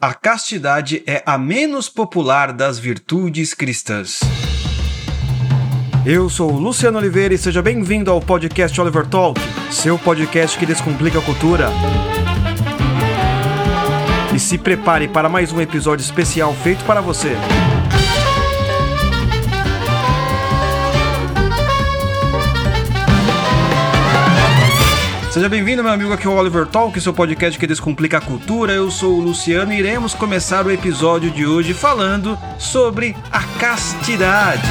A castidade é a menos popular das virtudes cristãs. Eu sou Luciano Oliveira e seja bem-vindo ao podcast Oliver Talk, seu podcast que descomplica a cultura. E se prepare para mais um episódio especial feito para você. Seja bem-vindo, meu amigo, aqui é o Oliver Talk, seu podcast que descomplica a cultura. Eu sou o Luciano e iremos começar o episódio de hoje falando sobre a castidade.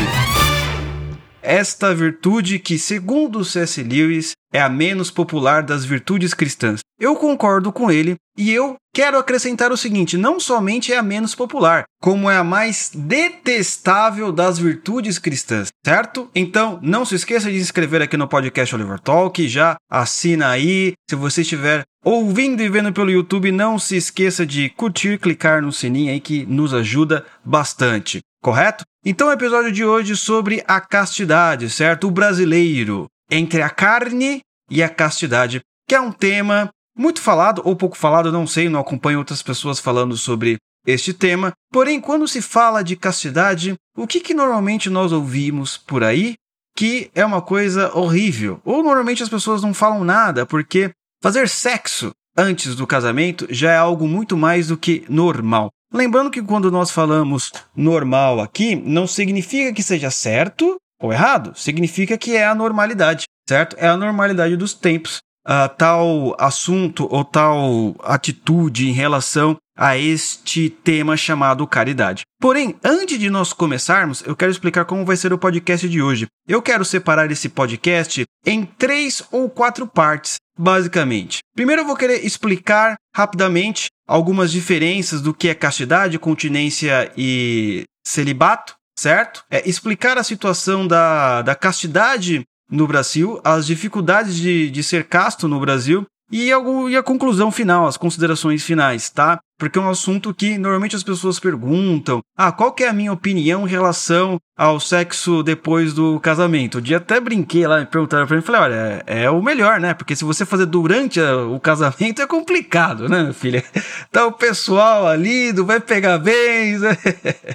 Esta virtude que, segundo C.S. Lewis, é a menos popular das virtudes cristãs. Eu concordo com ele e eu quero acrescentar o seguinte: não somente é a menos popular, como é a mais detestável das virtudes cristãs, certo? Então, não se esqueça de se inscrever aqui no podcast Oliver Talk, já assina aí. Se você estiver ouvindo e vendo pelo YouTube, não se esqueça de curtir, clicar no sininho aí que nos ajuda bastante, correto? Então, o episódio de hoje sobre a castidade, certo? O brasileiro entre a carne e a castidade, que é um tema muito falado ou pouco falado, não sei, não acompanho outras pessoas falando sobre este tema. Porém, quando se fala de castidade, o que, que normalmente nós ouvimos por aí? Que é uma coisa horrível. Ou normalmente as pessoas não falam nada, porque fazer sexo antes do casamento já é algo muito mais do que normal. Lembrando que quando nós falamos normal aqui, não significa que seja certo ou errado, significa que é a normalidade, certo? É a normalidade dos tempos. Uh, tal assunto ou tal atitude em relação a este tema chamado caridade. Porém, antes de nós começarmos, eu quero explicar como vai ser o podcast de hoje. Eu quero separar esse podcast em três ou quatro partes, basicamente. Primeiro, eu vou querer explicar rapidamente algumas diferenças do que é castidade, continência e celibato certo? É explicar a situação da, da castidade no Brasil, as dificuldades de, de ser casto no Brasil e, algo, e a conclusão final, as considerações finais, tá? Porque é um assunto que normalmente as pessoas perguntam: ah, qual que é a minha opinião em relação ao sexo depois do casamento? Um dia até brinquei lá, e perguntaram pra mim, falei, olha, é, é o melhor, né? Porque se você fazer durante a, o casamento é complicado, né, filha? Então o pessoal ali não vai pegar bem. Né?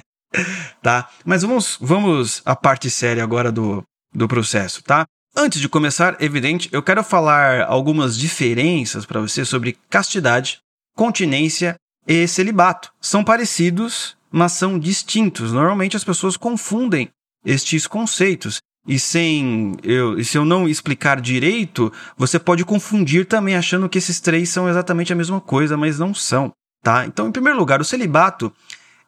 tá? Mas vamos, vamos à parte séria agora do, do processo, tá? Antes de começar, evidente, eu quero falar algumas diferenças para você sobre castidade, continência e celibato. São parecidos, mas são distintos. Normalmente as pessoas confundem estes conceitos. E sem eu, e se eu não explicar direito, você pode confundir também achando que esses três são exatamente a mesma coisa, mas não são, tá? Então, em primeiro lugar, o celibato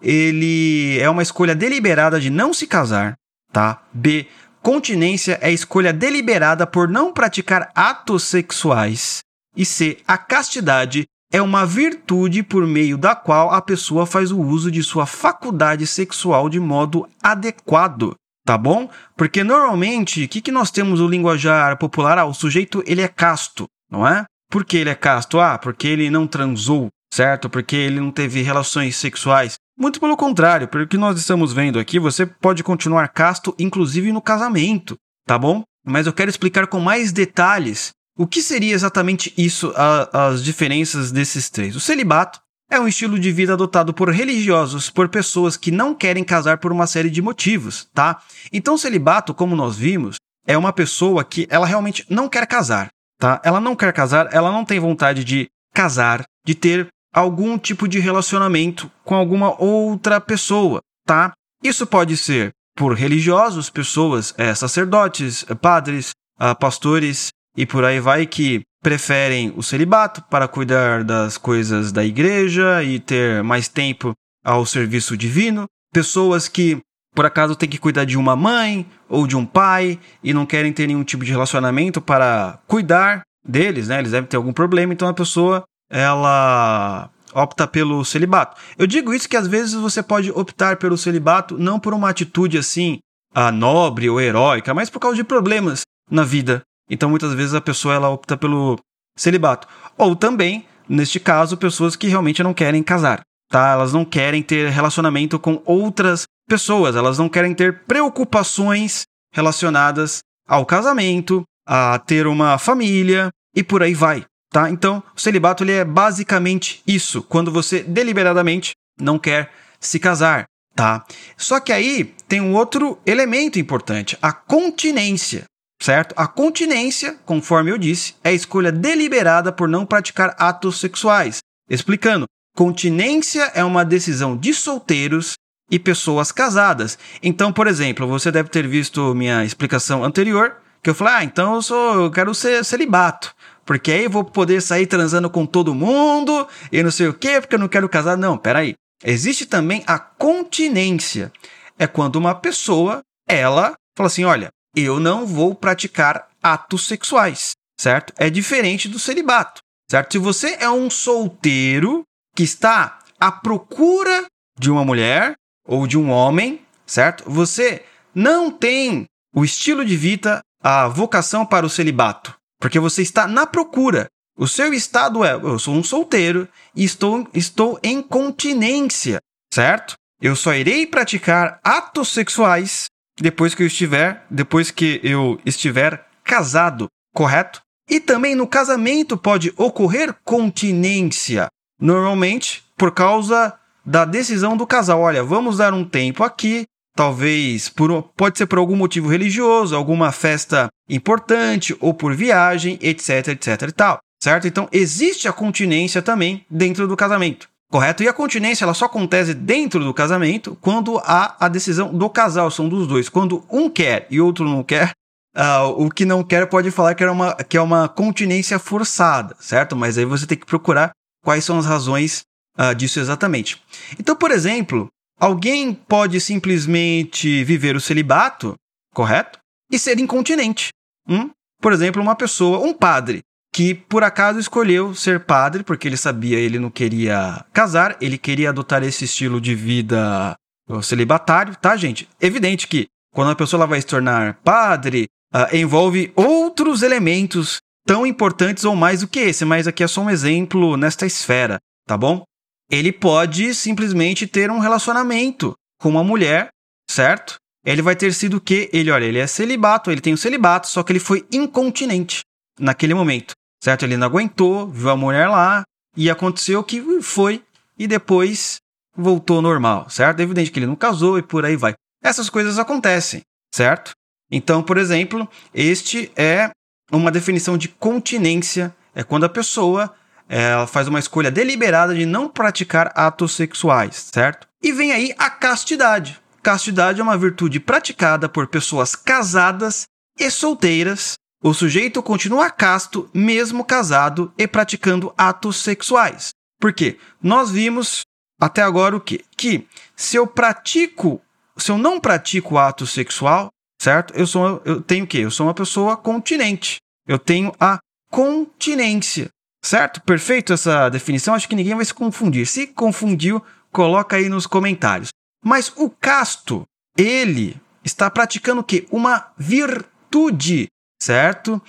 ele é uma escolha deliberada de não se casar, tá? B. Continência é escolha deliberada por não praticar atos sexuais. E C. A castidade é uma virtude por meio da qual a pessoa faz o uso de sua faculdade sexual de modo adequado, tá bom? Porque normalmente, o que, que nós temos no linguajar popular? Ah, o sujeito ele é casto, não é? Por que ele é casto? Ah, porque ele não transou, certo? Porque ele não teve relações sexuais. Muito pelo contrário, pelo que nós estamos vendo aqui, você pode continuar casto, inclusive no casamento, tá bom? Mas eu quero explicar com mais detalhes o que seria exatamente isso, a, as diferenças desses três. O celibato é um estilo de vida adotado por religiosos, por pessoas que não querem casar por uma série de motivos, tá? Então, celibato, como nós vimos, é uma pessoa que ela realmente não quer casar, tá? Ela não quer casar, ela não tem vontade de casar, de ter algum tipo de relacionamento com alguma outra pessoa, tá? Isso pode ser por religiosos, pessoas, é, sacerdotes, é, padres, é, pastores e por aí vai que preferem o celibato para cuidar das coisas da igreja e ter mais tempo ao serviço divino. Pessoas que por acaso têm que cuidar de uma mãe ou de um pai e não querem ter nenhum tipo de relacionamento para cuidar deles, né? Eles devem ter algum problema, então a pessoa ela opta pelo celibato. Eu digo isso que às vezes você pode optar pelo celibato não por uma atitude assim, a nobre ou heróica, mas por causa de problemas na vida. Então muitas vezes a pessoa ela opta pelo celibato. Ou também, neste caso, pessoas que realmente não querem casar, tá? Elas não querem ter relacionamento com outras pessoas, elas não querem ter preocupações relacionadas ao casamento, a ter uma família e por aí vai tá? Então, o celibato ele é basicamente isso, quando você deliberadamente não quer se casar, tá? Só que aí tem um outro elemento importante, a continência, certo? A continência, conforme eu disse, é a escolha deliberada por não praticar atos sexuais. Explicando, continência é uma decisão de solteiros e pessoas casadas. Então, por exemplo, você deve ter visto minha explicação anterior, que eu falei: "Ah, então eu sou, eu quero ser celibato, porque aí eu vou poder sair transando com todo mundo e não sei o quê, porque eu não quero casar". Não, peraí. Existe também a continência. É quando uma pessoa, ela fala assim: "Olha, eu não vou praticar atos sexuais", certo? É diferente do celibato, certo? Se você é um solteiro que está à procura de uma mulher, ou de um homem, certo? Você não tem o estilo de vida, a vocação para o celibato, porque você está na procura. O seu estado é: eu sou um solteiro e estou, estou em continência, certo? Eu só irei praticar atos sexuais depois que eu estiver, depois que eu estiver casado, correto? E também no casamento pode ocorrer continência, normalmente por causa da decisão do casal. Olha, vamos dar um tempo aqui, talvez por, pode ser por algum motivo religioso, alguma festa importante ou por viagem, etc, etc e tal, certo? Então existe a continência também dentro do casamento. Correto? E a continência ela só acontece dentro do casamento quando há a decisão do casal, são dos dois. Quando um quer e outro não quer, uh, o que não quer pode falar que é, uma, que é uma continência forçada, certo? Mas aí você tem que procurar quais são as razões uh, disso exatamente. Então, por exemplo, alguém pode simplesmente viver o celibato, correto? E ser incontinente. Hum? Por exemplo, uma pessoa, um padre, que por acaso escolheu ser padre porque ele sabia ele não queria casar, ele queria adotar esse estilo de vida celibatário, tá, gente? Evidente que quando a pessoa vai se tornar padre, uh, envolve outros elementos tão importantes ou mais do que esse, mas aqui é só um exemplo nesta esfera, tá bom? Ele pode simplesmente ter um relacionamento com uma mulher, certo? Ele vai ter sido o quê? Ele, olha, ele é celibato, ele tem o um celibato, só que ele foi incontinente naquele momento, certo? Ele não aguentou, viu a mulher lá e aconteceu que foi e depois voltou normal, certo? É evidente que ele não casou e por aí vai. Essas coisas acontecem, certo? Então, por exemplo, este é uma definição de continência, é quando a pessoa ela faz uma escolha deliberada de não praticar atos sexuais, certo? E vem aí a castidade. Castidade é uma virtude praticada por pessoas casadas e solteiras. O sujeito continua casto mesmo casado e praticando atos sexuais. Por quê? Nós vimos até agora o quê? Que se eu pratico, se eu não pratico ato sexual, certo? Eu sou eu tenho o quê? Eu sou uma pessoa continente. Eu tenho a continência. Certo? Perfeito essa definição. Acho que ninguém vai se confundir. Se confundiu, coloca aí nos comentários. Mas o casto, ele está praticando o quê? Uma virtude, certo?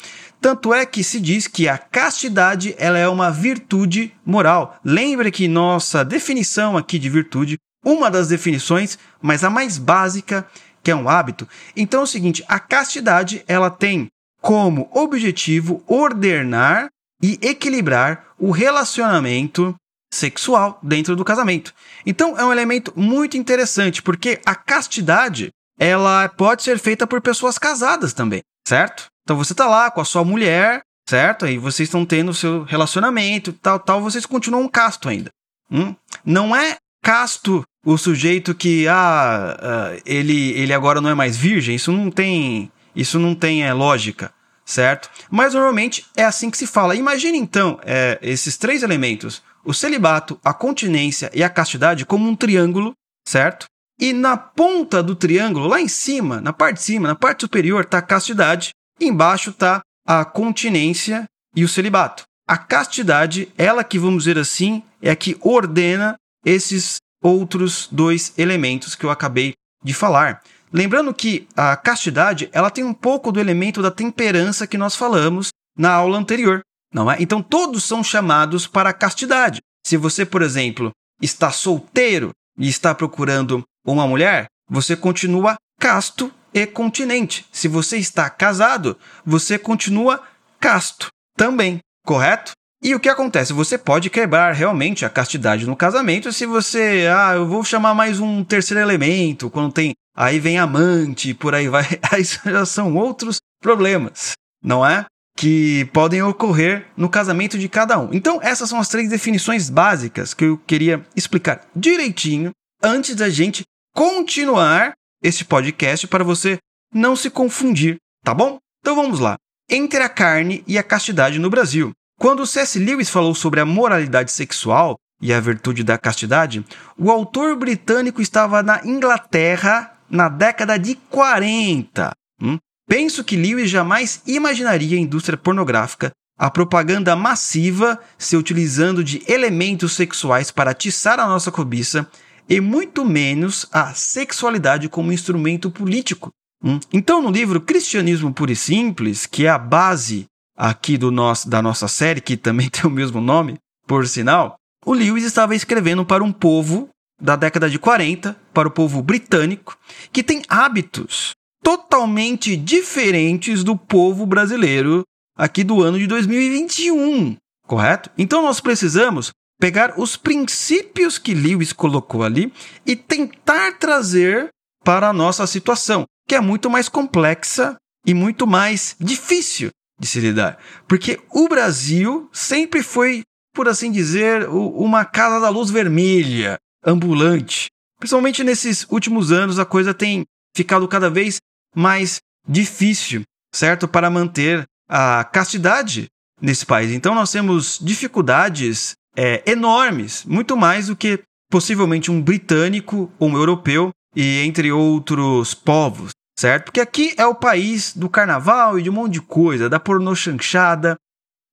Tanto é que se diz que a castidade ela é uma virtude moral. Lembre que nossa definição aqui de virtude, uma das definições, mas a mais básica, que é um hábito. Então é o seguinte, a castidade ela tem como objetivo ordenar e equilibrar o relacionamento sexual dentro do casamento. Então é um elemento muito interessante, porque a castidade, ela pode ser feita por pessoas casadas também, certo? Então você tá lá com a sua mulher, certo? Aí vocês estão tendo o seu relacionamento, tal, tal, vocês continuam casto ainda. Hum? Não é casto o sujeito que ah, uh, ele, ele agora não é mais virgem, isso não tem, isso não tem é, lógica certo? Mas normalmente é assim que se fala. Imagine então é, esses três elementos: o celibato, a continência e a castidade, como um triângulo, certo? E na ponta do triângulo, lá em cima, na parte de cima, na parte superior, está a castidade, embaixo está a continência e o celibato. A castidade, ela que vamos dizer assim, é a que ordena esses outros dois elementos que eu acabei de falar. Lembrando que a castidade ela tem um pouco do elemento da temperança que nós falamos na aula anterior, não é? Então todos são chamados para a castidade. Se você, por exemplo, está solteiro e está procurando uma mulher, você continua casto e continente. Se você está casado, você continua casto também, correto? E o que acontece? Você pode quebrar realmente a castidade no casamento se você, ah, eu vou chamar mais um terceiro elemento, quando tem, aí vem amante, por aí vai. Aí já são outros problemas, não é? Que podem ocorrer no casamento de cada um. Então, essas são as três definições básicas que eu queria explicar direitinho antes da gente continuar esse podcast para você não se confundir, tá bom? Então vamos lá. Entre a carne e a castidade no Brasil. Quando C.S. Lewis falou sobre a moralidade sexual e a virtude da castidade, o autor britânico estava na Inglaterra na década de 40. Hum? Penso que Lewis jamais imaginaria a indústria pornográfica, a propaganda massiva se utilizando de elementos sexuais para atiçar a nossa cobiça e muito menos a sexualidade como instrumento político. Hum? Então, no livro Cristianismo Puro e Simples, que é a base aqui do nosso, da nossa série, que também tem o mesmo nome, por sinal, o Lewis estava escrevendo para um povo da década de 40, para o povo britânico, que tem hábitos totalmente diferentes do povo brasileiro aqui do ano de 2021, correto? Então nós precisamos pegar os princípios que Lewis colocou ali e tentar trazer para a nossa situação, que é muito mais complexa e muito mais difícil de se lidar. Porque o Brasil sempre foi, por assim dizer, uma casa da luz vermelha, ambulante. Principalmente nesses últimos anos, a coisa tem ficado cada vez mais difícil, certo? Para manter a castidade nesse país. Então nós temos dificuldades é, enormes, muito mais do que possivelmente um britânico ou um europeu e entre outros povos certo? Porque aqui é o país do carnaval e de um monte de coisa, da pornô chanchada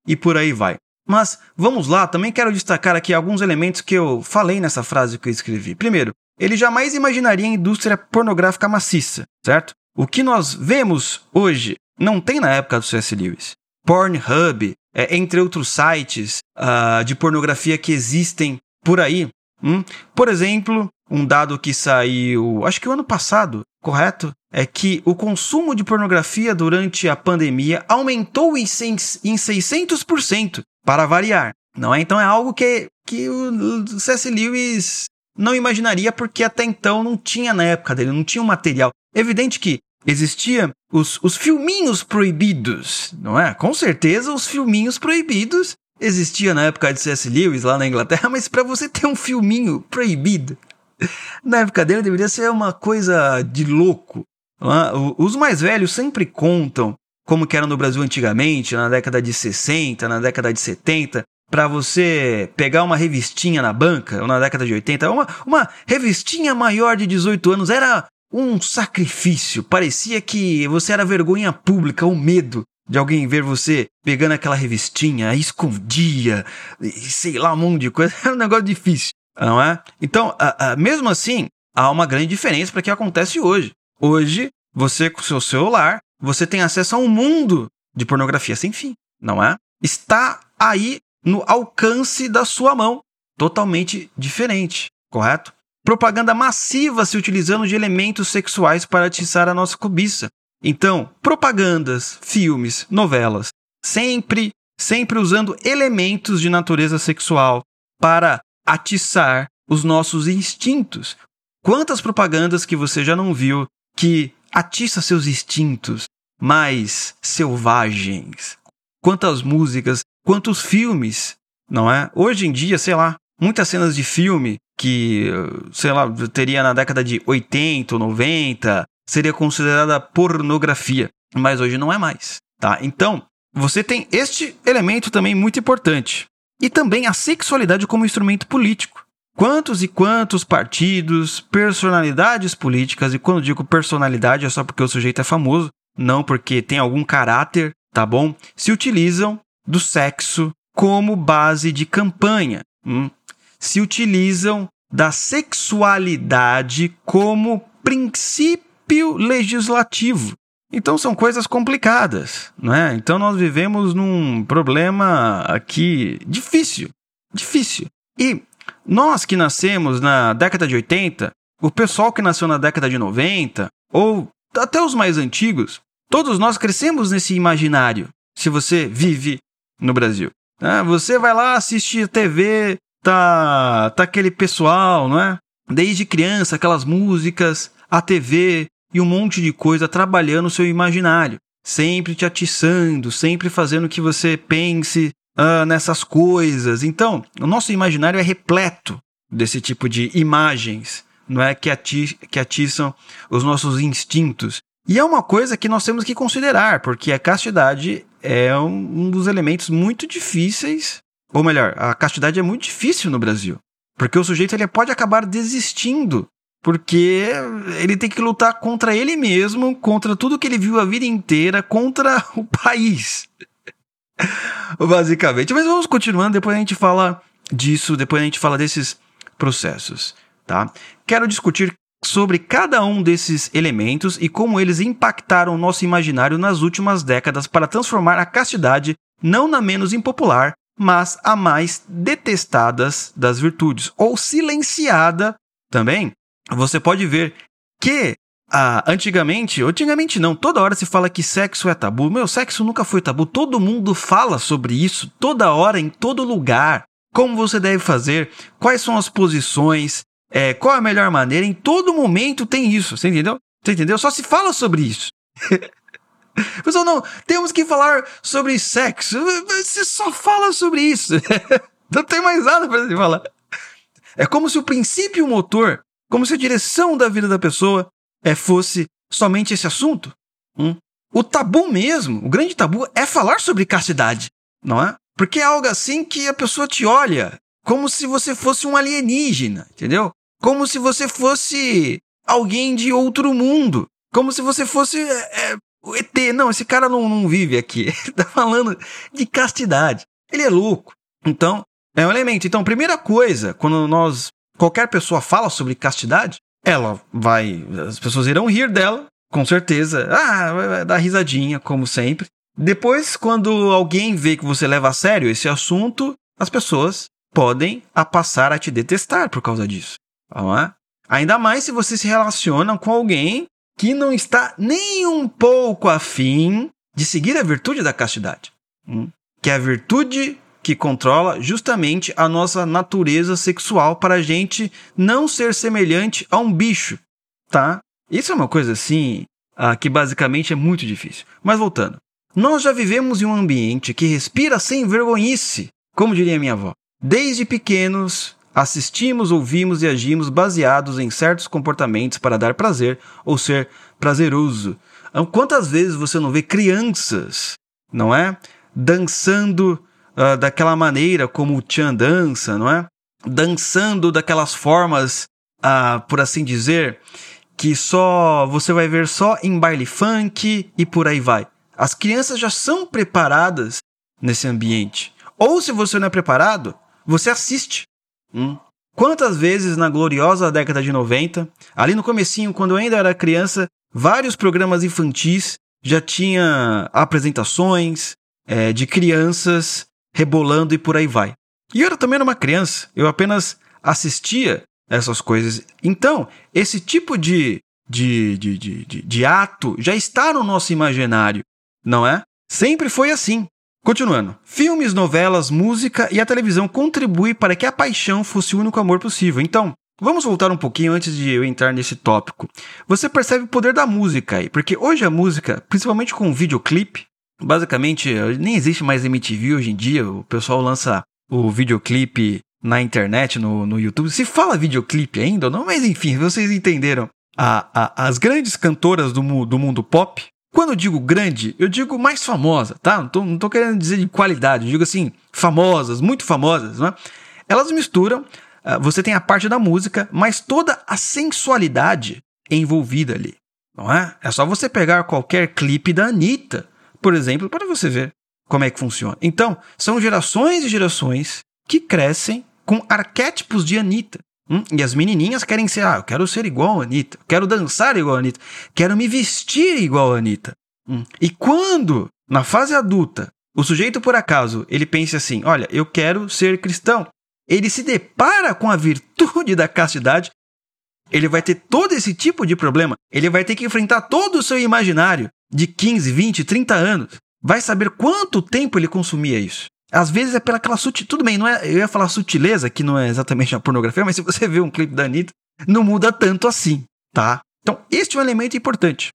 e por aí vai. Mas vamos lá, também quero destacar aqui alguns elementos que eu falei nessa frase que eu escrevi. Primeiro, ele jamais imaginaria a indústria pornográfica maciça, certo? O que nós vemos hoje não tem na época do C.S. Lewis. Pornhub, é, entre outros sites uh, de pornografia que existem por aí. Hum? Por exemplo, um dado que saiu, acho que o ano passado, correto? É que o consumo de pornografia durante a pandemia aumentou em 600%, para variar. Não é? Então é algo que, que o C.S. Lewis não imaginaria porque até então não tinha na época dele, não tinha um material. Evidente que existia os, os filminhos proibidos, não é? Com certeza os filminhos proibidos existia na época de C.S. Lewis lá na Inglaterra, mas para você ter um filminho proibido na época dele deveria ser uma coisa de louco. É? Os mais velhos sempre contam como que era no Brasil antigamente, na década de 60, na década de 70, para você pegar uma revistinha na banca, ou na década de 80, uma, uma revistinha maior de 18 anos era um sacrifício. Parecia que você era vergonha pública, o medo de alguém ver você pegando aquela revistinha, escondia, sei lá, um monte de coisa. Era um negócio difícil não é? Então, mesmo assim, há uma grande diferença para o que acontece hoje. Hoje, você com seu celular, você tem acesso a um mundo de pornografia sem fim, não é? Está aí no alcance da sua mão, totalmente diferente, correto? Propaganda massiva se utilizando de elementos sexuais para atiçar a nossa cobiça. Então, propagandas, filmes, novelas, sempre, sempre usando elementos de natureza sexual para atiçar os nossos instintos. Quantas propagandas que você já não viu que atiça seus instintos mais selvagens? Quantas músicas, quantos filmes, não é? Hoje em dia, sei lá, muitas cenas de filme que, sei lá, teria na década de 80 ou 90, seria considerada pornografia, mas hoje não é mais, tá? Então, você tem este elemento também muito importante e também a sexualidade como instrumento político. Quantos e quantos partidos, personalidades políticas, e quando digo personalidade é só porque o sujeito é famoso, não porque tem algum caráter, tá bom? Se utilizam do sexo como base de campanha. Hum? Se utilizam da sexualidade como princípio legislativo. Então são coisas complicadas, né? Então nós vivemos num problema aqui difícil, difícil. E nós que nascemos na década de 80, o pessoal que nasceu na década de 90, ou até os mais antigos, todos nós crescemos nesse imaginário, se você vive no Brasil. Né? Você vai lá assistir TV, tá, tá aquele pessoal, não é? Desde criança, aquelas músicas, a TV e um monte de coisa trabalhando o seu imaginário. Sempre te atiçando, sempre fazendo que você pense uh, nessas coisas. Então, o nosso imaginário é repleto desse tipo de imagens, não é? Que, ati que atiçam os nossos instintos. E é uma coisa que nós temos que considerar, porque a castidade é um, um dos elementos muito difíceis, ou melhor, a castidade é muito difícil no Brasil. Porque o sujeito ele pode acabar desistindo, porque ele tem que lutar contra ele mesmo, contra tudo que ele viu a vida inteira, contra o país. Basicamente. Mas vamos continuando, depois a gente fala disso, depois a gente fala desses processos, tá? Quero discutir sobre cada um desses elementos e como eles impactaram o nosso imaginário nas últimas décadas para transformar a castidade não na menos impopular, mas a mais detestadas das virtudes, ou silenciada também. Você pode ver que ah, antigamente, antigamente não, toda hora se fala que sexo é tabu. Meu, sexo nunca foi tabu. Todo mundo fala sobre isso, toda hora, em todo lugar. Como você deve fazer, quais são as posições, é, qual a melhor maneira. Em todo momento tem isso, você entendeu? Você entendeu? Só se fala sobre isso. Pessoal, não, temos que falar sobre sexo. Você só fala sobre isso. não tem mais nada para se falar. É como se o princípio motor, como se a direção da vida da pessoa é, fosse somente esse assunto. Hum? O tabu mesmo, o grande tabu é falar sobre castidade, não é? Porque é algo assim que a pessoa te olha como se você fosse um alienígena, entendeu? Como se você fosse alguém de outro mundo. Como se você fosse é, é, o ET. Não, esse cara não, não vive aqui. Ele tá falando de castidade. Ele é louco. Então, é um elemento. Então, primeira coisa, quando nós. Qualquer pessoa fala sobre castidade, ela vai. As pessoas irão rir dela, com certeza. Ah, vai dar risadinha, como sempre. Depois, quando alguém vê que você leva a sério esse assunto, as pessoas podem a passar a te detestar por causa disso. É? Ainda mais se você se relaciona com alguém que não está nem um pouco afim de seguir a virtude da castidade. Hum? Que é a virtude que controla justamente a nossa natureza sexual para a gente não ser semelhante a um bicho, tá? Isso é uma coisa assim ah, que basicamente é muito difícil. Mas voltando, nós já vivemos em um ambiente que respira sem vergonhice, como diria minha avó. Desde pequenos, assistimos, ouvimos e agimos baseados em certos comportamentos para dar prazer ou ser prazeroso. Quantas vezes você não vê crianças, não é? Dançando uh, daquela maneira como o Chan dança, não é? Dançando daquelas formas, uh, por assim dizer, que só você vai ver só em baile funk e por aí vai. As crianças já são preparadas nesse ambiente. Ou se você não é preparado, você assiste. Hum. Quantas vezes na gloriosa década de 90, ali no comecinho, quando eu ainda era criança, vários programas infantis já tinha apresentações é, de crianças rebolando e por aí vai. E eu também era uma criança, eu apenas assistia essas coisas. Então, esse tipo de, de, de, de, de, de ato já está no nosso imaginário, não é? Sempre foi assim. Continuando. Filmes, novelas, música e a televisão contribuem para que a paixão fosse o único amor possível. Então, vamos voltar um pouquinho antes de eu entrar nesse tópico. Você percebe o poder da música aí, porque hoje a música, principalmente com o videoclipe, Basicamente, nem existe mais MTV hoje em dia. O pessoal lança o videoclipe na internet, no, no YouTube. Se fala videoclipe ainda ou não, mas enfim, vocês entenderam. A, a, as grandes cantoras do, do mundo pop, quando eu digo grande, eu digo mais famosa, tá? Não tô, não tô querendo dizer de qualidade, eu digo assim, famosas, muito famosas, né? Elas misturam, uh, você tem a parte da música, mas toda a sensualidade envolvida ali, não é? É só você pegar qualquer clipe da Anitta por exemplo, para você ver como é que funciona. Então, são gerações e gerações que crescem com arquétipos de Anitta. Hum? E as menininhas querem ser, ah, eu quero ser igual a Anitta, quero dançar igual a Anitta, quero me vestir igual a Anitta. Hum? E quando, na fase adulta, o sujeito, por acaso, ele pensa assim, olha, eu quero ser cristão, ele se depara com a virtude da castidade, ele vai ter todo esse tipo de problema, ele vai ter que enfrentar todo o seu imaginário, de 15, 20, 30 anos, vai saber quanto tempo ele consumia isso. Às vezes é pela aquela sutileza. Tudo bem, não é, eu ia falar sutileza, que não é exatamente a pornografia, mas se você vê um clipe da Anitta, não muda tanto assim, tá? Então, este é um elemento importante.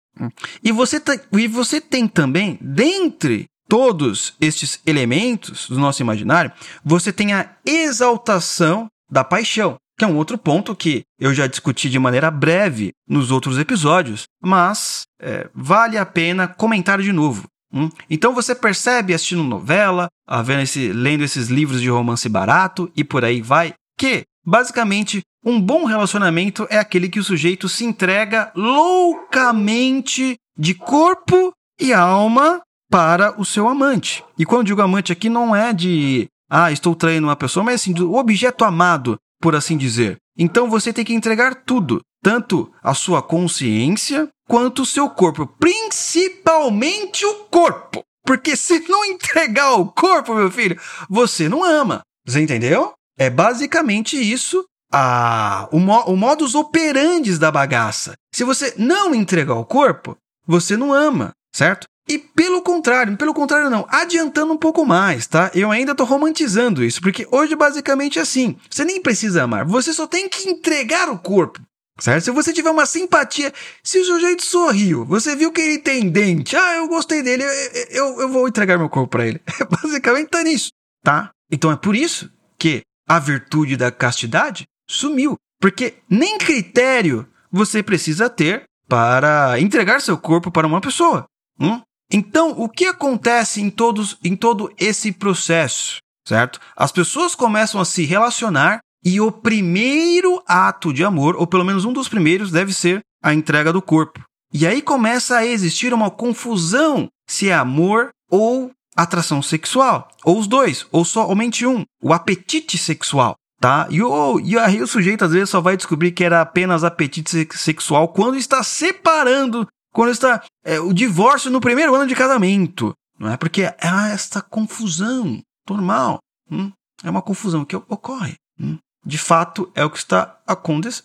E você, e você tem também, dentre todos estes elementos do nosso imaginário, você tem a exaltação da paixão, que é um outro ponto que eu já discuti de maneira breve nos outros episódios, mas é, vale a pena comentar de novo. Hum? Então você percebe assistindo novela, vendo esse, lendo esses livros de romance barato e por aí vai, que basicamente um bom relacionamento é aquele que o sujeito se entrega loucamente de corpo e alma para o seu amante. E quando digo amante aqui não é de ah, estou traindo uma pessoa, mas assim, do objeto amado, por assim dizer. Então você tem que entregar tudo, tanto a sua consciência quanto o seu corpo, principalmente o corpo. Porque se não entregar o corpo, meu filho, você não ama. Você entendeu? É basicamente isso a, o, mo, o modus operandi da bagaça. Se você não entregar o corpo, você não ama, certo? E pelo contrário, pelo contrário não, adiantando um pouco mais, tá? Eu ainda tô romantizando isso, porque hoje basicamente é assim. Você nem precisa amar, você só tem que entregar o corpo. Certo? Se você tiver uma simpatia, se o sujeito sorriu, você viu que ele tem dente, ah, eu gostei dele, eu, eu, eu vou entregar meu corpo para ele. Basicamente tá nisso, tá? Então é por isso que a virtude da castidade sumiu. Porque nem critério você precisa ter para entregar seu corpo para uma pessoa. Hum? Então, o que acontece em, todos, em todo esse processo? Certo? As pessoas começam a se relacionar e o primeiro ato de amor, ou pelo menos um dos primeiros, deve ser a entrega do corpo. E aí começa a existir uma confusão se é amor ou atração sexual, ou os dois, ou somente um, o apetite sexual, tá? E, e aí o sujeito às vezes só vai descobrir que era apenas apetite sexual quando está separando, quando está é, o divórcio no primeiro ano de casamento, não é? Porque é esta confusão normal, hum? é uma confusão que ocorre. Hum? de fato é o que está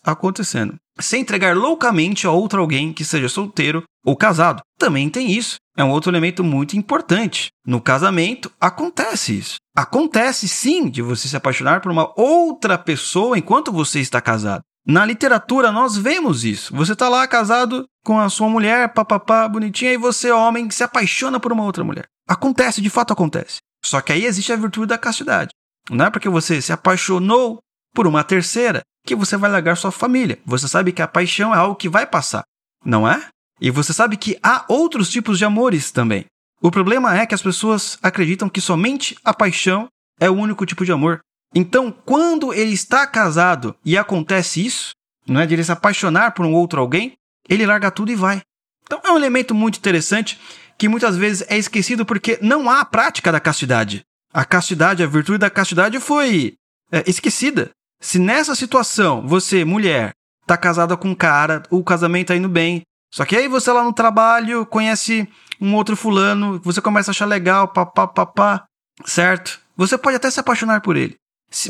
acontecendo. Se entregar loucamente a outro alguém que seja solteiro ou casado, também tem isso. É um outro elemento muito importante. No casamento, acontece isso. Acontece sim de você se apaixonar por uma outra pessoa enquanto você está casado. Na literatura, nós vemos isso. Você está lá casado com a sua mulher, papapá, bonitinha, e você, homem, se apaixona por uma outra mulher. Acontece, de fato acontece. Só que aí existe a virtude da castidade. Não é porque você se apaixonou por uma terceira que você vai largar sua família. Você sabe que a paixão é algo que vai passar, não é? E você sabe que há outros tipos de amores também. O problema é que as pessoas acreditam que somente a paixão é o único tipo de amor. Então, quando ele está casado e acontece isso, não é de ele se apaixonar por um outro alguém, ele larga tudo e vai. Então, é um elemento muito interessante que muitas vezes é esquecido porque não há a prática da castidade. A castidade, a virtude da castidade foi é, esquecida. Se nessa situação você, mulher, tá casada com um cara, o casamento tá indo bem, só que aí você lá no trabalho conhece um outro fulano, você começa a achar legal, papá, papá, certo? Você pode até se apaixonar por ele.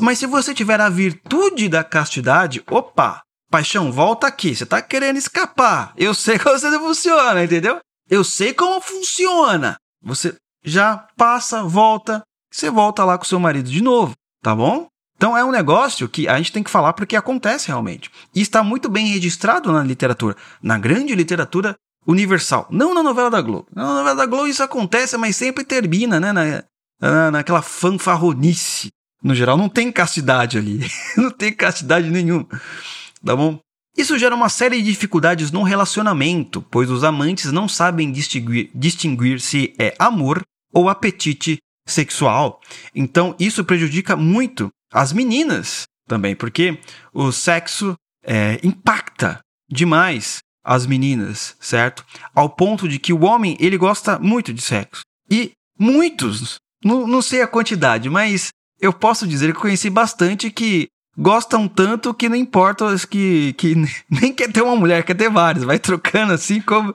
Mas se você tiver a virtude da castidade, opa, paixão, volta aqui, você tá querendo escapar. Eu sei como você funciona, entendeu? Eu sei como funciona. Você já passa, volta, você volta lá com seu marido de novo, tá bom? Então é um negócio que a gente tem que falar porque acontece realmente. E está muito bem registrado na literatura, na grande literatura universal. Não na novela da Globo. Na novela da Globo isso acontece, mas sempre termina, né? Na, na, naquela fanfarronice. No geral, não tem castidade ali. não tem castidade nenhuma. Tá bom? Isso gera uma série de dificuldades no relacionamento, pois os amantes não sabem distinguir, distinguir se é amor ou apetite sexual. Então, isso prejudica muito as meninas também, porque o sexo é, impacta demais as meninas, certo? Ao ponto de que o homem ele gosta muito de sexo. E muitos, não, não sei a quantidade, mas eu posso dizer que conheci bastante que gostam tanto que não importa que, que nem quer ter uma mulher, quer ter várias, vai trocando assim como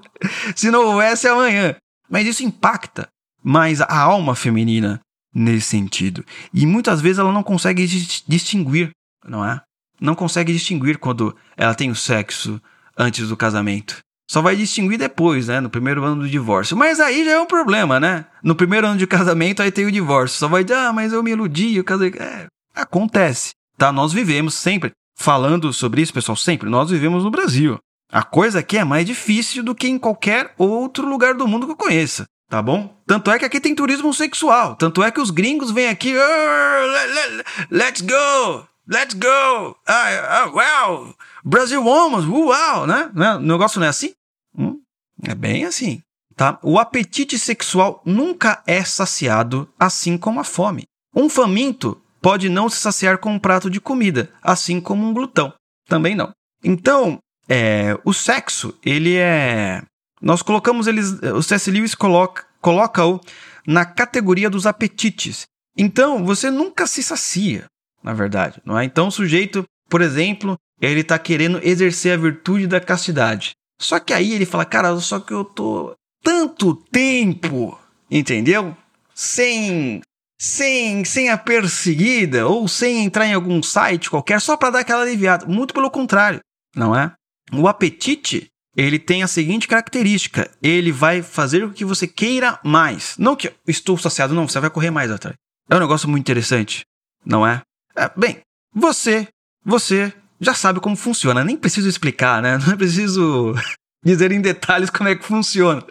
se não houvesse amanhã. Mas isso impacta mais a alma feminina nesse sentido. E muitas vezes ela não consegue distinguir, não é? Não consegue distinguir quando ela tem o sexo antes do casamento. Só vai distinguir depois, né? No primeiro ano do divórcio. Mas aí já é um problema, né? No primeiro ano de casamento, aí tem o divórcio. Só vai dizer, ah, mas eu me iludi, eu casei. É, acontece, tá? Nós vivemos sempre falando sobre isso, pessoal, sempre. Nós vivemos no Brasil. A coisa aqui é mais difícil do que em qualquer outro lugar do mundo que eu conheça, tá bom? Tanto é que aqui tem turismo sexual. Tanto é que os gringos vêm aqui, oh, let's go, let's go, ah, ah, wow, Brasil Woman, uau, né? É, o negócio não é assim? Hum, é bem assim, tá? O apetite sexual nunca é saciado, assim como a fome. Um faminto pode não se saciar com um prato de comida, assim como um glutão. Também não. Então, é, o sexo, ele é. Nós colocamos eles. O C.S. Lewis coloca, coloca-o na categoria dos apetites. Então, você nunca se sacia, na verdade, não é? Então, o sujeito, por exemplo, ele está querendo exercer a virtude da castidade. Só que aí ele fala, cara, só que eu tô tanto tempo, entendeu? Sem sem, sem a perseguida ou sem entrar em algum site qualquer só para dar aquela aliviada. Muito pelo contrário, não é? O apetite, ele tem a seguinte característica: ele vai fazer o que você queira mais. Não que estou saciado, não, você vai correr mais atrás. É um negócio muito interessante, não é? é bem, você, você já sabe como funciona. Nem preciso explicar, né? Não é preciso dizer em detalhes como é que funciona.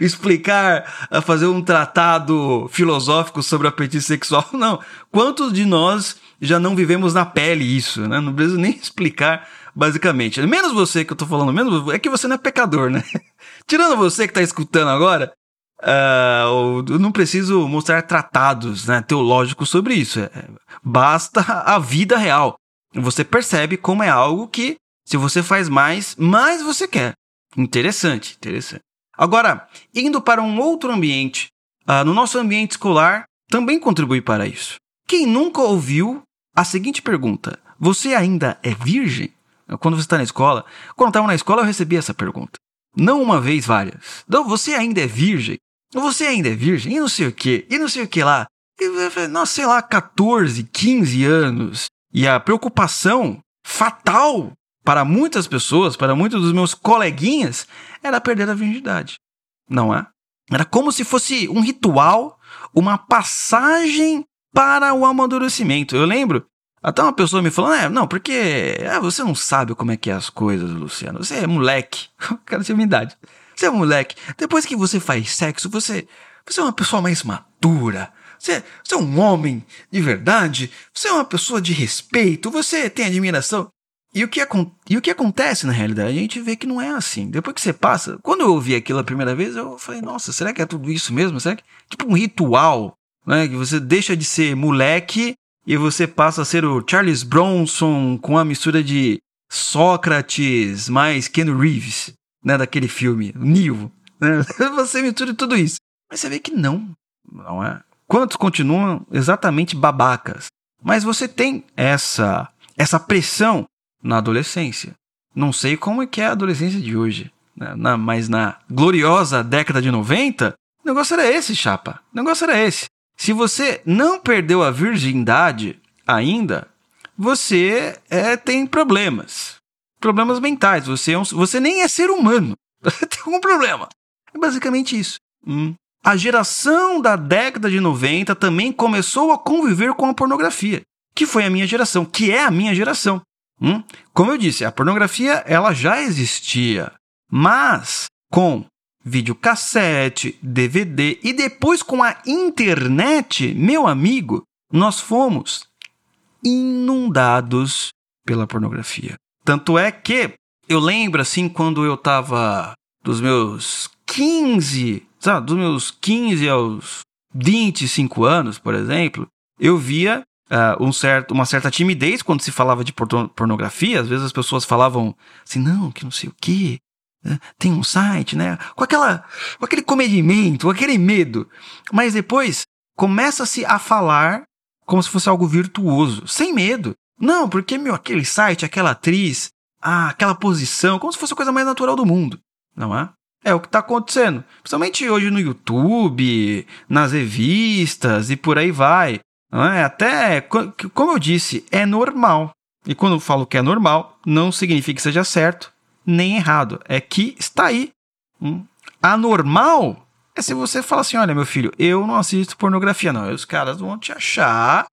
explicar, fazer um tratado filosófico sobre apetite sexual. Não. Quantos de nós já não vivemos na pele isso, né? Não preciso nem explicar, basicamente. Menos você que eu tô falando, menos é que você não é pecador, né? Tirando você que tá escutando agora, uh, eu não preciso mostrar tratados né, teológicos sobre isso. É, basta a vida real. Você percebe como é algo que, se você faz mais, mais você quer. Interessante, interessante. Agora, indo para um outro ambiente, uh, no nosso ambiente escolar, também contribui para isso. Quem nunca ouviu a seguinte pergunta: Você ainda é virgem? Quando você está na escola, quando estava na escola, eu recebi essa pergunta. Não uma vez, várias. Não, você ainda é virgem? Você ainda é virgem? E não sei o que, e não sei o que lá. E, nossa, sei lá, 14, 15 anos. E a preocupação fatal para muitas pessoas, para muitos dos meus coleguinhas, era perder a virgindade. Não é? Era como se fosse um ritual, uma passagem para o amadurecimento. Eu lembro, até uma pessoa me falando, é, não, porque é, você não sabe como é que é as coisas, Luciano. Você é moleque. Cara, você é minha idade. Você é moleque. Depois que você faz sexo, você, você é uma pessoa mais madura. Você, você é um homem de verdade. Você é uma pessoa de respeito. Você tem admiração. E o, que, e o que acontece na realidade? A gente vê que não é assim. Depois que você passa. Quando eu ouvi aquilo a primeira vez, eu falei, nossa, será que é tudo isso mesmo? Será que. Tipo um ritual, né? Que você deixa de ser moleque e você passa a ser o Charles Bronson com a mistura de Sócrates mais Ken Reeves, né? Daquele filme, Neo. Né? Você mistura tudo isso. Mas você vê que não. Não é? Quantos continuam exatamente babacas? Mas você tem essa essa pressão na adolescência. Não sei como é que é a adolescência de hoje, né? na, mas na gloriosa década de 90, o negócio era esse, chapa. O negócio era esse. Se você não perdeu a virgindade ainda, você é, tem problemas. Problemas mentais. Você, é um, você nem é ser humano. Você tem algum problema. É basicamente isso. Hum. A geração da década de 90 também começou a conviver com a pornografia, que foi a minha geração, que é a minha geração. Hum? Como eu disse, a pornografia ela já existia, mas com videocassete, DVD e depois com a internet, meu amigo, nós fomos inundados pela pornografia. Tanto é que eu lembro assim quando eu tava dos meus 15, sabe, dos meus 15 aos 25 anos, por exemplo, eu via uh, um certo, uma certa timidez quando se falava de pornografia. Às vezes as pessoas falavam assim, não, que não sei o quê. Né? Tem um site, né? Com, aquela, com aquele comedimento, com aquele medo. Mas depois começa-se a falar como se fosse algo virtuoso, sem medo. Não, porque, meu, aquele site, aquela atriz, ah, aquela posição, como se fosse a coisa mais natural do mundo. Não é? É o que está acontecendo. Principalmente hoje no YouTube, nas revistas e por aí vai. É? Até, como eu disse, é normal. E quando eu falo que é normal, não significa que seja certo nem errado. É que está aí. Hum. Anormal é se você fala assim: olha, meu filho, eu não assisto pornografia, não. Os caras vão te achar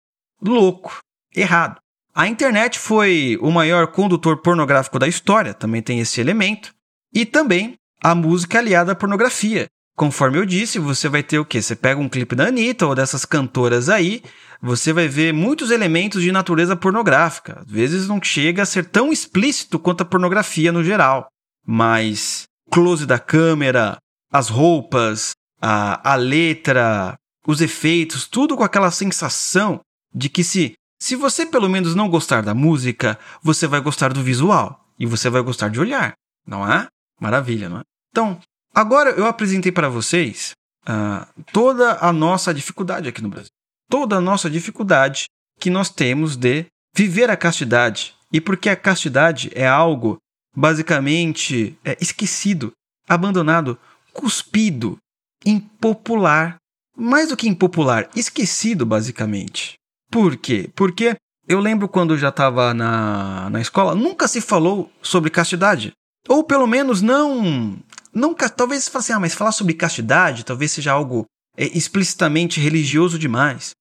louco, errado. A internet foi o maior condutor pornográfico da história, também tem esse elemento. E também a música aliada à pornografia. Conforme eu disse, você vai ter o quê? Você pega um clipe da Anitta ou dessas cantoras aí, você vai ver muitos elementos de natureza pornográfica. Às vezes não chega a ser tão explícito quanto a pornografia no geral, mas close da câmera, as roupas, a, a letra, os efeitos, tudo com aquela sensação de que se, se você pelo menos não gostar da música, você vai gostar do visual e você vai gostar de olhar, não é? Maravilha, não é? Então, agora eu apresentei para vocês uh, toda a nossa dificuldade aqui no Brasil. Toda a nossa dificuldade que nós temos de viver a castidade. E porque a castidade é algo basicamente é, esquecido, abandonado, cuspido, impopular. Mais do que impopular, esquecido, basicamente. Por quê? Porque eu lembro quando eu já estava na, na escola, nunca se falou sobre castidade. Ou pelo menos não. Nunca, talvez você assim, ah, mas falar sobre castidade talvez seja algo é, explicitamente religioso demais.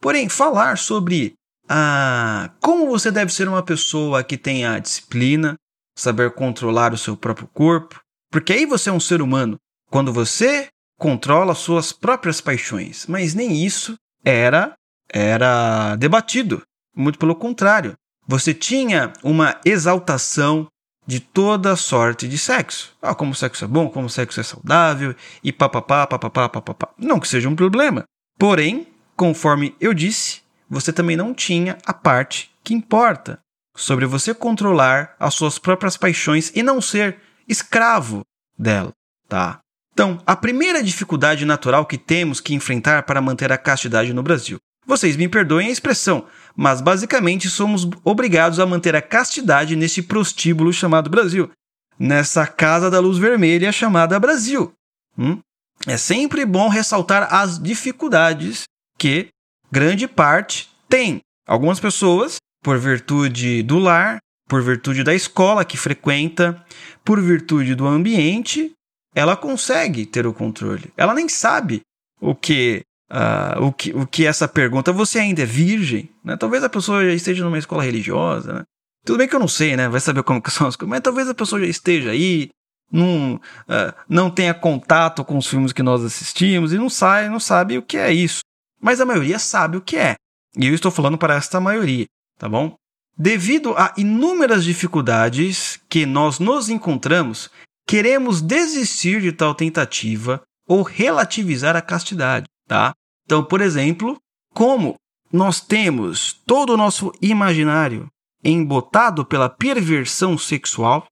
Porém, falar sobre ah, como você deve ser uma pessoa que tenha disciplina, saber controlar o seu próprio corpo, porque aí você é um ser humano. Quando você controla suas próprias paixões, mas nem isso era era debatido. Muito pelo contrário, você tinha uma exaltação de toda sorte de sexo. Ah, como sexo é bom, como sexo é saudável e papapá, papapá, papapá. Não que seja um problema. Porém, conforme eu disse, você também não tinha a parte que importa sobre você controlar as suas próprias paixões e não ser escravo dela, tá? Então, a primeira dificuldade natural que temos que enfrentar para manter a castidade no Brasil. Vocês me perdoem a expressão, mas basicamente somos obrigados a manter a castidade neste prostíbulo chamado Brasil, nessa casa da luz vermelha chamada Brasil. Hum? É sempre bom ressaltar as dificuldades que grande parte tem. Algumas pessoas, por virtude do lar, por virtude da escola que frequenta, por virtude do ambiente, ela consegue ter o controle. Ela nem sabe o que, uh, o que, o que essa pergunta. Você ainda é virgem? Né? Talvez a pessoa já esteja numa escola religiosa. Né? Tudo bem que eu não sei, né? Vai saber como que são as coisas, mas talvez a pessoa já esteja aí, não, uh, não tenha contato com os filmes que nós assistimos e não sai, não sabe o que é isso. Mas a maioria sabe o que é. E eu estou falando para esta maioria, tá bom? Devido a inúmeras dificuldades que nós nos encontramos, queremos desistir de tal tentativa ou relativizar a castidade, tá? Então, por exemplo, como nós temos todo o nosso imaginário embotado pela perversão sexual,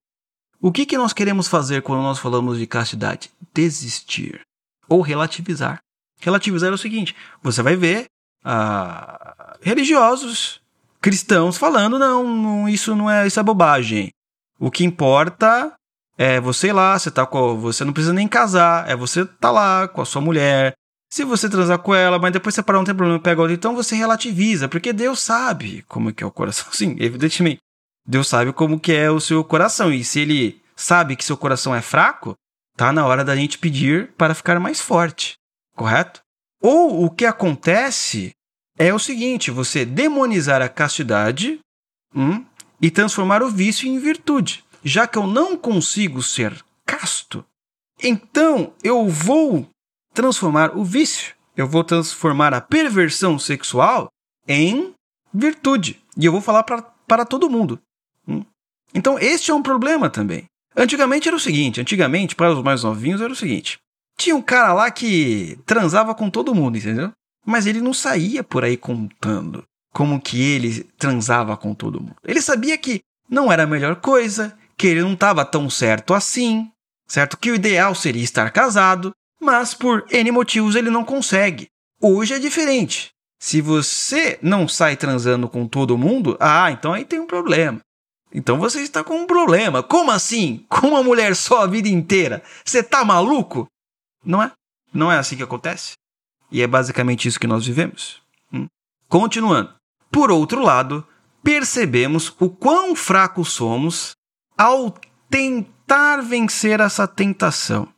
o que, que nós queremos fazer quando nós falamos de castidade? Desistir ou relativizar. Relativizar é o seguinte: você vai ver ah, religiosos cristãos falando, não, não, isso não é, isso é bobagem. O que importa é você ir lá, você tá com, você não precisa nem casar, é você tá lá com a sua mulher. Se você transar com ela, mas depois você parar, não tem problema, pega outra, então você relativiza, porque Deus sabe como que é o coração. Sim, evidentemente. Deus sabe como que é o seu coração, e se ele sabe que seu coração é fraco, tá na hora da gente pedir para ficar mais forte, correto? Ou o que acontece é o seguinte: você demonizar a castidade hum, e transformar o vício em virtude. Já que eu não consigo ser casto, então eu vou transformar o vício, eu vou transformar a perversão sexual em virtude. E eu vou falar para todo mundo. Hum. Então, este é um problema também. Antigamente era o seguinte: antigamente, para os mais novinhos, era o seguinte: tinha um cara lá que transava com todo mundo, entendeu? Mas ele não saía por aí contando como que ele transava com todo mundo. Ele sabia que não era a melhor coisa, que ele não estava tão certo assim, certo? Que o ideal seria estar casado, mas por N motivos ele não consegue. Hoje é diferente. Se você não sai transando com todo mundo, ah, então aí tem um problema. Então você está com um problema. Como assim? Com uma mulher só a vida inteira? Você tá maluco? Não é? Não é assim que acontece? E é basicamente isso que nós vivemos. Hum? Continuando. Por outro lado, percebemos o quão fracos somos ao tentar vencer essa tentação.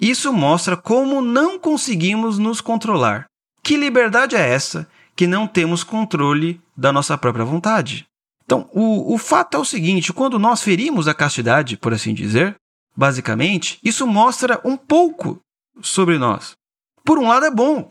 Isso mostra como não conseguimos nos controlar. Que liberdade é essa que não temos controle da nossa própria vontade? Então, o, o fato é o seguinte: quando nós ferimos a castidade, por assim dizer, basicamente, isso mostra um pouco sobre nós. Por um lado, é bom,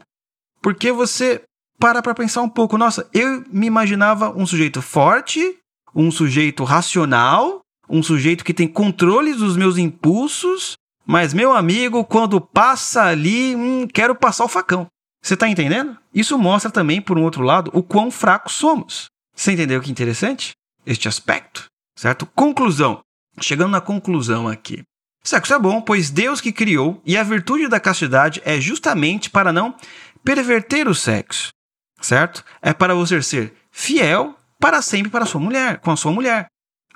porque você para para pensar um pouco. Nossa, eu me imaginava um sujeito forte, um sujeito racional, um sujeito que tem controle dos meus impulsos, mas meu amigo, quando passa ali, hum, quero passar o facão. Você está entendendo? Isso mostra também, por um outro lado, o quão fracos somos. Você entendeu que interessante? Este aspecto, certo? Conclusão. Chegando na conclusão aqui. Sexo é bom, pois Deus que criou e a virtude da castidade é justamente para não perverter o sexo, certo? É para você ser fiel para sempre para a sua mulher, com a sua mulher.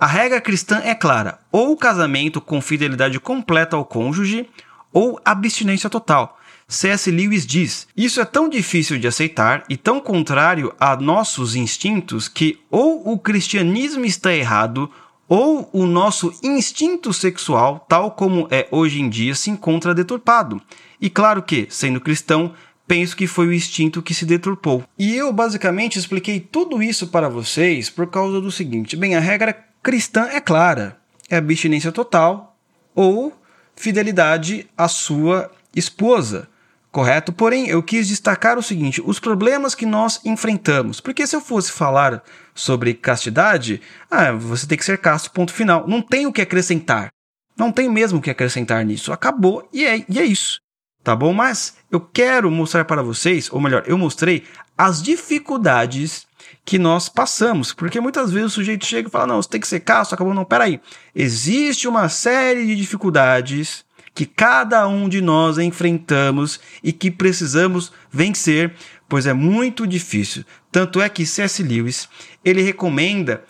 A regra cristã é clara: ou casamento com fidelidade completa ao cônjuge, ou abstinência total. C.S. Lewis diz: Isso é tão difícil de aceitar e tão contrário a nossos instintos que ou o cristianismo está errado ou o nosso instinto sexual, tal como é hoje em dia, se encontra deturpado. E claro que, sendo cristão, penso que foi o instinto que se deturpou. E eu basicamente expliquei tudo isso para vocês por causa do seguinte: bem, a regra cristã é clara, é abstinência total ou fidelidade à sua esposa. Correto? Porém, eu quis destacar o seguinte: os problemas que nós enfrentamos. Porque se eu fosse falar sobre castidade, ah, você tem que ser casto, ponto final. Não tem o que acrescentar. Não tem mesmo o que acrescentar nisso. Acabou e é, e é isso tá bom? Mas eu quero mostrar para vocês, ou melhor, eu mostrei as dificuldades que nós passamos, porque muitas vezes o sujeito chega e fala: não, você tem que ser casto, acabou, não, peraí. Existe uma série de dificuldades que cada um de nós enfrentamos e que precisamos vencer, pois é muito difícil. Tanto é que C.S. Lewis ele recomenda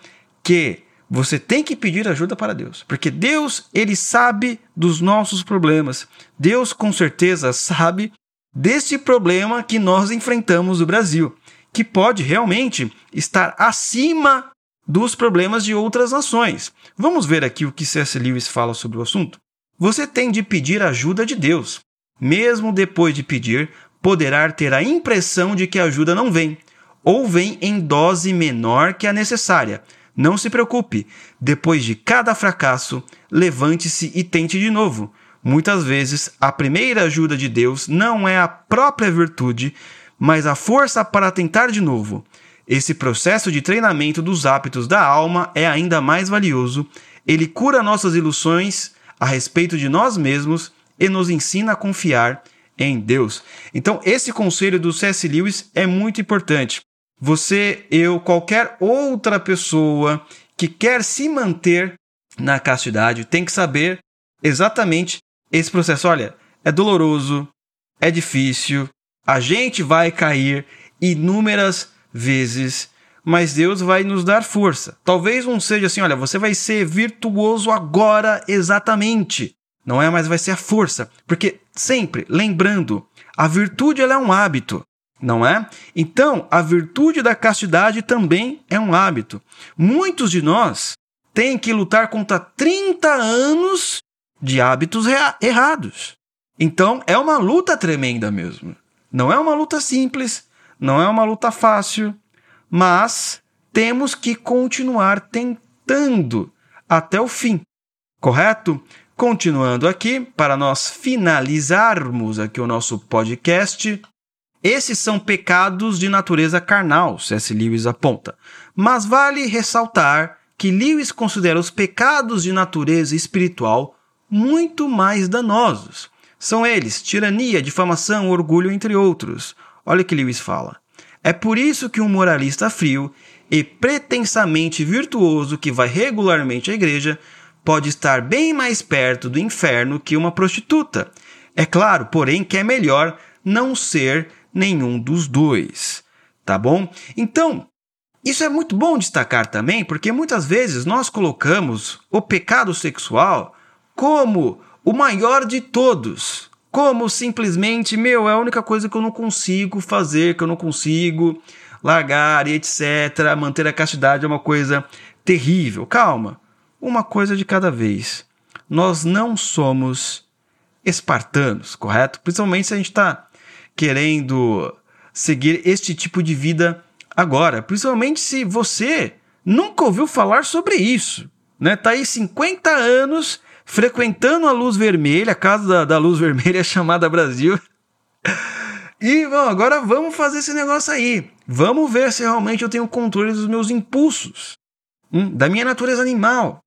que você tem que pedir ajuda para Deus, porque Deus, ele sabe dos nossos problemas. Deus com certeza sabe desse problema que nós enfrentamos no Brasil, que pode realmente estar acima dos problemas de outras nações. Vamos ver aqui o que C.S. Lewis fala sobre o assunto. Você tem de pedir ajuda de Deus. Mesmo depois de pedir, poderá ter a impressão de que a ajuda não vem, ou vem em dose menor que a necessária não se preocupe, depois de cada fracasso, levante-se e tente de novo. Muitas vezes, a primeira ajuda de Deus não é a própria virtude, mas a força para tentar de novo. Esse processo de treinamento dos hábitos da alma é ainda mais valioso. Ele cura nossas ilusões a respeito de nós mesmos e nos ensina a confiar em Deus. Então, esse conselho do C.S. Lewis é muito importante. Você, eu, qualquer outra pessoa que quer se manter na castidade tem que saber exatamente esse processo. Olha, é doloroso, é difícil, a gente vai cair inúmeras vezes, mas Deus vai nos dar força. Talvez não seja assim, olha, você vai ser virtuoso agora exatamente. Não é, mas vai ser a força, porque sempre lembrando, a virtude ela é um hábito não é? Então, a virtude da castidade também é um hábito. Muitos de nós têm que lutar contra 30 anos de hábitos errados. Então, é uma luta tremenda mesmo. Não é uma luta simples, não é uma luta fácil, mas temos que continuar tentando até o fim. Correto? Continuando aqui, para nós finalizarmos aqui o nosso podcast, esses são pecados de natureza carnal, C.S. Lewis aponta. Mas vale ressaltar que Lewis considera os pecados de natureza espiritual muito mais danosos. São eles tirania, difamação, orgulho, entre outros. Olha o que Lewis fala. É por isso que um moralista frio e pretensamente virtuoso que vai regularmente à igreja pode estar bem mais perto do inferno que uma prostituta. É claro, porém, que é melhor não ser nenhum dos dois, tá bom? Então, isso é muito bom destacar também, porque muitas vezes nós colocamos o pecado sexual como o maior de todos, como simplesmente, meu, é a única coisa que eu não consigo fazer, que eu não consigo largar e etc. Manter a castidade é uma coisa terrível. Calma, uma coisa de cada vez. nós não somos espartanos, correto? Principalmente se a gente está querendo seguir este tipo de vida agora. Principalmente se você nunca ouviu falar sobre isso. Né? Tá aí 50 anos frequentando a luz vermelha, a casa da, da luz vermelha chamada Brasil. E bom, agora vamos fazer esse negócio aí. Vamos ver se realmente eu tenho controle dos meus impulsos, hum, da minha natureza animal.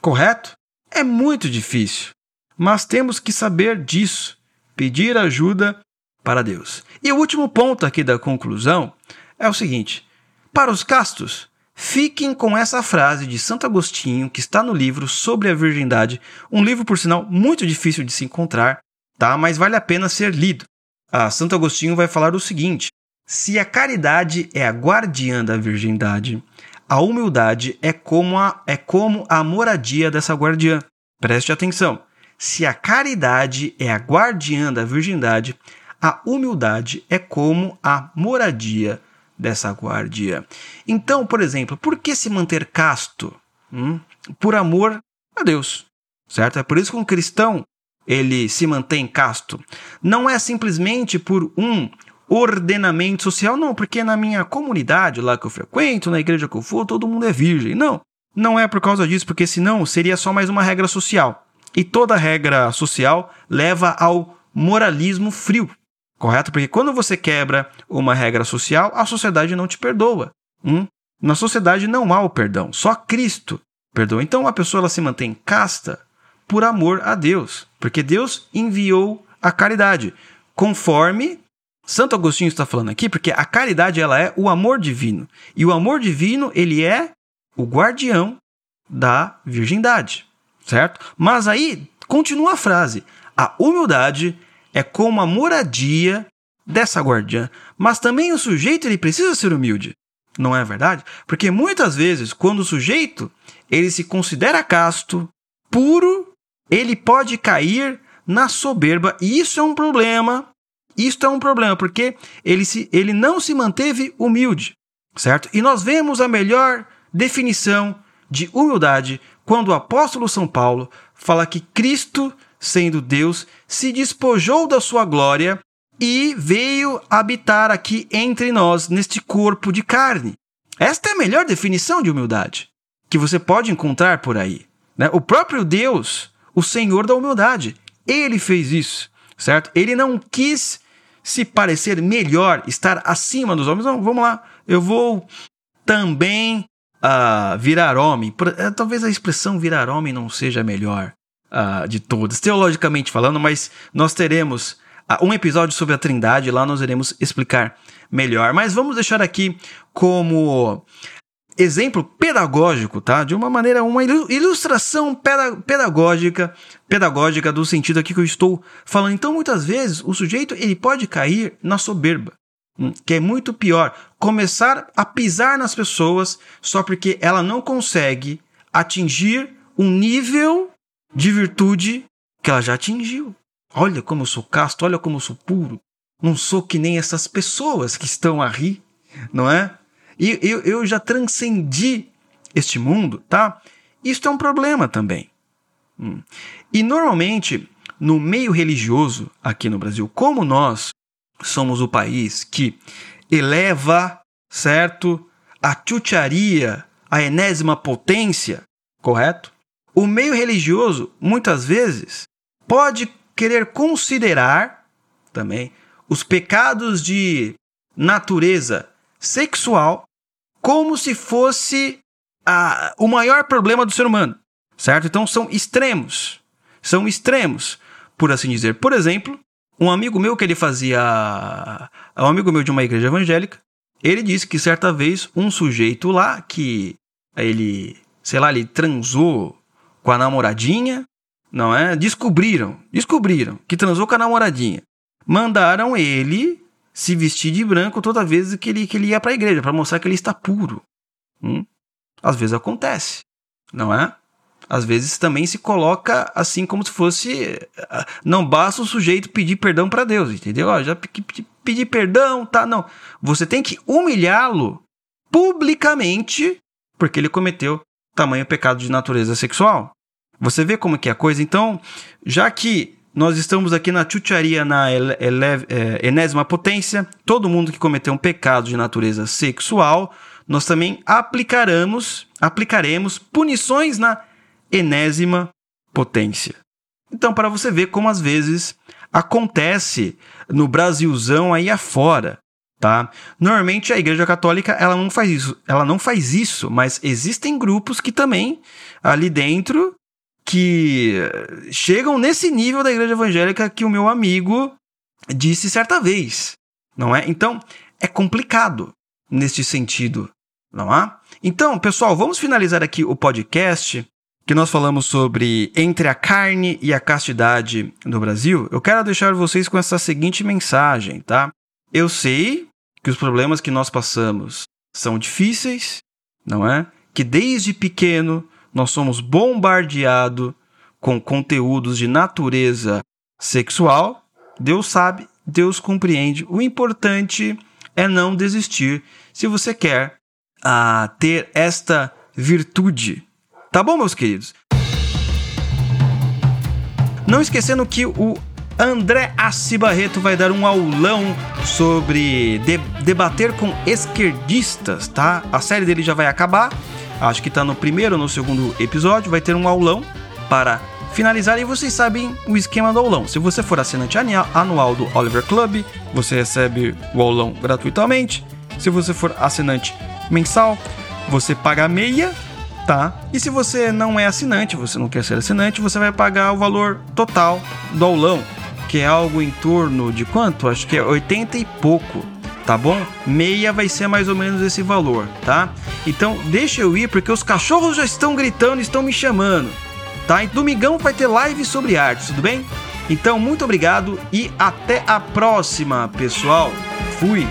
Correto? É muito difícil. Mas temos que saber disso. Pedir ajuda para Deus. E o último ponto aqui da conclusão é o seguinte: para os castos, fiquem com essa frase de Santo Agostinho que está no livro sobre a virgindade, um livro por sinal muito difícil de se encontrar, tá? Mas vale a pena ser lido. Ah, Santo Agostinho vai falar o seguinte: se a caridade é a guardiã da virgindade, a humildade é como a, é como a moradia dessa guardiã. Preste atenção. Se a caridade é a guardiã da virgindade, a humildade é como a moradia dessa guardia. Então, por exemplo, por que se manter casto? Hum? Por amor a Deus, certo? É por isso que um cristão ele se mantém casto. Não é simplesmente por um ordenamento social, não, porque na minha comunidade lá que eu frequento, na igreja que eu for, todo mundo é virgem. Não, não é por causa disso, porque senão seria só mais uma regra social. E toda regra social leva ao moralismo frio. Correto? Porque quando você quebra uma regra social, a sociedade não te perdoa. Hum? Na sociedade não há o perdão, só Cristo perdoa. Então a pessoa ela se mantém casta por amor a Deus, porque Deus enviou a caridade, conforme Santo Agostinho está falando aqui, porque a caridade ela é o amor divino. E o amor divino, ele é o guardião da virgindade, certo? Mas aí continua a frase: a humildade é como a moradia dessa guardiã. Mas também o sujeito ele precisa ser humilde. Não é verdade? Porque muitas vezes, quando o sujeito ele se considera casto, puro, ele pode cair na soberba. E isso é um problema. Isto é um problema, porque ele, se, ele não se manteve humilde, certo? E nós vemos a melhor definição de humildade quando o apóstolo São Paulo fala que Cristo sendo Deus, se despojou da sua glória e veio habitar aqui entre nós, neste corpo de carne. Esta é a melhor definição de humildade que você pode encontrar por aí. Né? O próprio Deus, o Senhor da humildade, ele fez isso, certo? Ele não quis se parecer melhor, estar acima dos homens. Não, vamos lá, eu vou também uh, virar homem. Eh, talvez a expressão virar homem não seja melhor, uh, de todas, teologicamente falando, mas nós teremos uh, um episódio sobre a Trindade, lá nós iremos explicar melhor. Mas vamos deixar aqui como exemplo pedagógico, tá? De uma maneira, uma ilustração pedagógica, pedagógica do sentido aqui que eu estou falando. Então, muitas vezes, o sujeito ele pode cair na soberba, hum, que é muito pior. Começar a pisar nas pessoas só porque ela não consegue atingir um nível de virtude que ela já atingiu. Olha como eu sou casto, olha como eu sou puro. Não sou que nem essas pessoas que estão a rir, não é? E eu, eu já transcendi este mundo, tá? Isto é um problema também. Hum. E normalmente, no meio religioso aqui no Brasil, como nós somos o país que eleva, certo, a chucharia, a enésima potência, correto? O meio religioso, muitas vezes, pode querer considerar também os pecados de natureza sexual como se fosse a, o maior problema do ser humano, certo? Então são extremos, são extremos, por assim dizer. Por exemplo, um amigo meu que ele fazia, um amigo meu de uma igreja evangélica, ele disse que certa vez um sujeito lá que ele, sei lá, ele transou com a namoradinha, não é? Descobriram, descobriram que transou com a namoradinha. Mandaram ele se vestir de branco toda vez que ele, que ele ia para a igreja, para mostrar que ele está puro. Hum? Às vezes acontece, não é? Às vezes também se coloca assim como se fosse. Ah, não basta o sujeito pedir perdão para Deus, entendeu? já pedi perdão, tá? Não. Você tem que humilhá-lo publicamente porque ele cometeu tamanho pecado de natureza sexual. Você vê como que é a coisa? Então, já que nós estamos aqui na chucharia na ele, ele, é, enésima potência, todo mundo que cometeu um pecado de natureza sexual, nós também aplicaremos, aplicaremos punições na enésima potência. Então, para você ver como às vezes acontece no Brasilzão aí afora, tá? Normalmente a Igreja Católica ela não faz isso, ela não faz isso, mas existem grupos que também ali dentro que chegam nesse nível da igreja evangélica que o meu amigo disse certa vez, não é? Então, é complicado neste sentido, não é? Então, pessoal, vamos finalizar aqui o podcast que nós falamos sobre entre a carne e a castidade no Brasil. Eu quero deixar vocês com essa seguinte mensagem, tá? Eu sei que os problemas que nós passamos são difíceis, não é? Que desde pequeno nós somos bombardeados com conteúdos de natureza sexual, Deus sabe, Deus compreende. O importante é não desistir se você quer uh, ter esta virtude. Tá bom, meus queridos? Não esquecendo que o André Assi Barreto vai dar um aulão sobre de debater com esquerdistas, tá? A série dele já vai acabar acho que está no primeiro ou no segundo episódio, vai ter um aulão para finalizar e vocês sabem o esquema do aulão. Se você for assinante anual do Oliver Club, você recebe o aulão gratuitamente. Se você for assinante mensal, você paga meia, tá? E se você não é assinante, você não quer ser assinante, você vai pagar o valor total do aulão, que é algo em torno de quanto? Acho que é 80 e pouco tá bom? Meia vai ser mais ou menos esse valor, tá? Então deixa eu ir porque os cachorros já estão gritando, estão me chamando, tá? E domingão vai ter live sobre arte, tudo bem? Então muito obrigado e até a próxima, pessoal. Fui.